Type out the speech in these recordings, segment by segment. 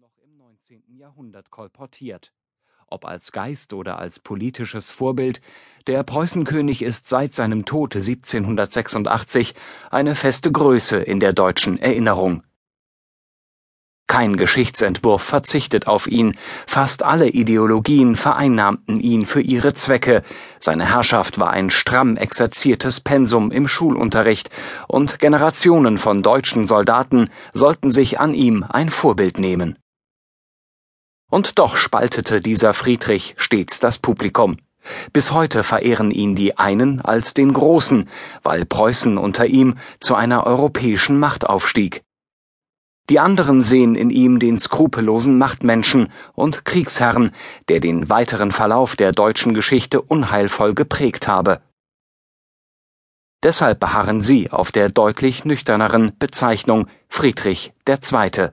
noch im 19. Jahrhundert kolportiert. Ob als Geist oder als politisches Vorbild, der Preußenkönig ist seit seinem Tod 1786 eine feste Größe in der deutschen Erinnerung. Kein Geschichtsentwurf verzichtet auf ihn, fast alle Ideologien vereinnahmten ihn für ihre Zwecke, seine Herrschaft war ein stramm exerziertes Pensum im Schulunterricht, und Generationen von deutschen Soldaten sollten sich an ihm ein Vorbild nehmen. Und doch spaltete dieser Friedrich stets das Publikum. Bis heute verehren ihn die einen als den Großen, weil Preußen unter ihm zu einer europäischen Macht aufstieg. Die anderen sehen in ihm den skrupellosen Machtmenschen und Kriegsherrn, der den weiteren Verlauf der deutschen Geschichte unheilvoll geprägt habe. Deshalb beharren sie auf der deutlich nüchterneren Bezeichnung Friedrich II.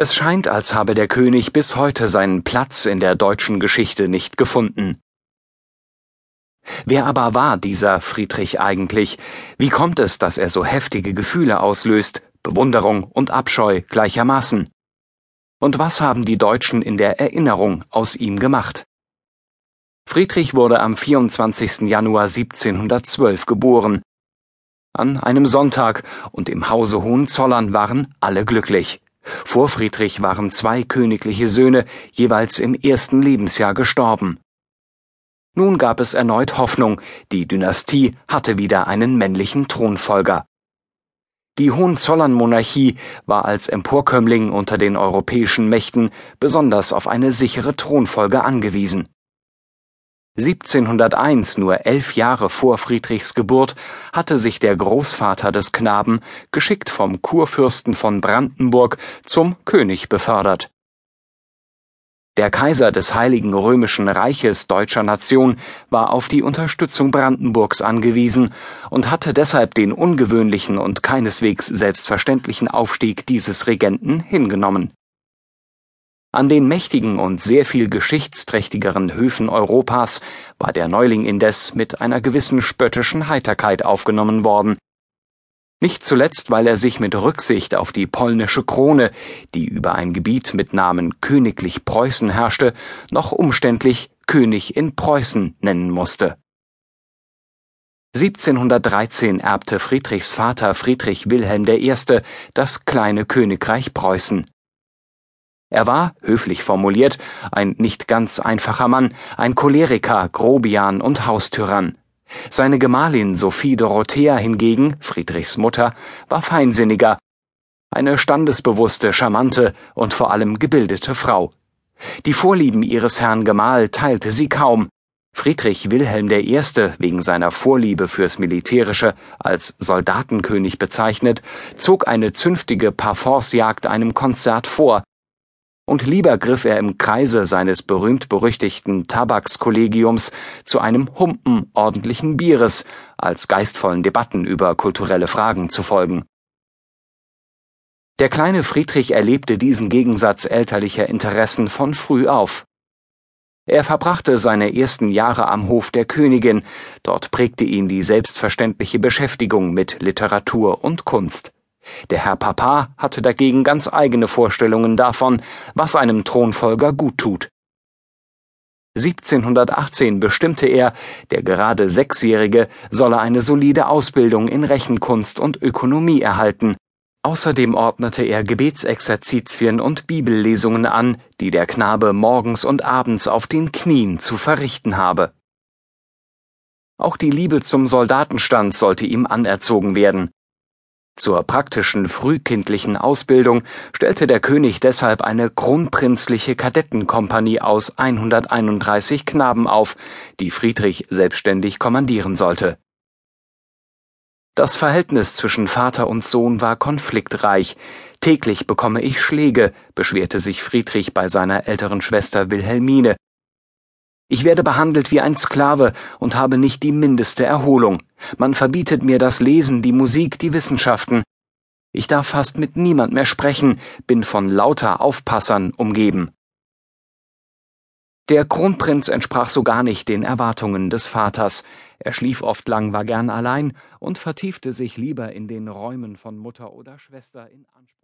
Es scheint, als habe der König bis heute seinen Platz in der deutschen Geschichte nicht gefunden. Wer aber war dieser Friedrich eigentlich? Wie kommt es, dass er so heftige Gefühle auslöst, Bewunderung und Abscheu gleichermaßen. Und was haben die Deutschen in der Erinnerung aus ihm gemacht? Friedrich wurde am 24. Januar 1712 geboren. An einem Sonntag und im Hause Hohenzollern waren alle glücklich. Vor Friedrich waren zwei königliche Söhne jeweils im ersten Lebensjahr gestorben. Nun gab es erneut Hoffnung, die Dynastie hatte wieder einen männlichen Thronfolger. Die Hohenzollernmonarchie war als Emporkömmling unter den europäischen Mächten besonders auf eine sichere Thronfolge angewiesen. 1701, nur elf Jahre vor Friedrichs Geburt, hatte sich der Großvater des Knaben geschickt vom Kurfürsten von Brandenburg zum König befördert. Der Kaiser des Heiligen Römischen Reiches deutscher Nation war auf die Unterstützung Brandenburgs angewiesen und hatte deshalb den ungewöhnlichen und keineswegs selbstverständlichen Aufstieg dieses Regenten hingenommen. An den mächtigen und sehr viel geschichtsträchtigeren Höfen Europas war der Neuling indes mit einer gewissen spöttischen Heiterkeit aufgenommen worden, nicht zuletzt, weil er sich mit Rücksicht auf die polnische Krone, die über ein Gebiet mit Namen Königlich Preußen herrschte, noch umständlich König in Preußen nennen musste. 1713 erbte Friedrichs Vater Friedrich Wilhelm I. das kleine Königreich Preußen. Er war, höflich formuliert, ein nicht ganz einfacher Mann, ein Choleriker, Grobian und Haustyrann. Seine Gemahlin Sophie Dorothea hingegen, Friedrichs Mutter, war feinsinniger, eine standesbewusste, charmante und vor allem gebildete Frau. Die Vorlieben ihres Herrn Gemahl teilte sie kaum. Friedrich Wilhelm I., wegen seiner Vorliebe fürs Militärische als Soldatenkönig bezeichnet, zog eine zünftige Parforcejagd einem Konzert vor, und lieber griff er im Kreise seines berühmt-berüchtigten Tabakskollegiums zu einem Humpen ordentlichen Bieres, als geistvollen Debatten über kulturelle Fragen zu folgen. Der kleine Friedrich erlebte diesen Gegensatz elterlicher Interessen von früh auf. Er verbrachte seine ersten Jahre am Hof der Königin, dort prägte ihn die selbstverständliche Beschäftigung mit Literatur und Kunst. Der Herr Papa hatte dagegen ganz eigene Vorstellungen davon, was einem Thronfolger gut tut. 1718 bestimmte er, der gerade Sechsjährige solle eine solide Ausbildung in Rechenkunst und Ökonomie erhalten. Außerdem ordnete er Gebetsexerzitien und Bibellesungen an, die der Knabe morgens und abends auf den Knien zu verrichten habe. Auch die Liebe zum Soldatenstand sollte ihm anerzogen werden. Zur praktischen frühkindlichen Ausbildung stellte der König deshalb eine kronprinzliche Kadettenkompanie aus 131 Knaben auf, die Friedrich selbstständig kommandieren sollte. Das Verhältnis zwischen Vater und Sohn war konfliktreich. Täglich bekomme ich Schläge, beschwerte sich Friedrich bei seiner älteren Schwester Wilhelmine, ich werde behandelt wie ein Sklave und habe nicht die mindeste Erholung. Man verbietet mir das Lesen, die Musik, die Wissenschaften. Ich darf fast mit niemand mehr sprechen, bin von lauter Aufpassern umgeben. Der Kronprinz entsprach so gar nicht den Erwartungen des Vaters. Er schlief oft lang, war gern allein und vertiefte sich lieber in den Räumen von Mutter oder Schwester in Anspruch.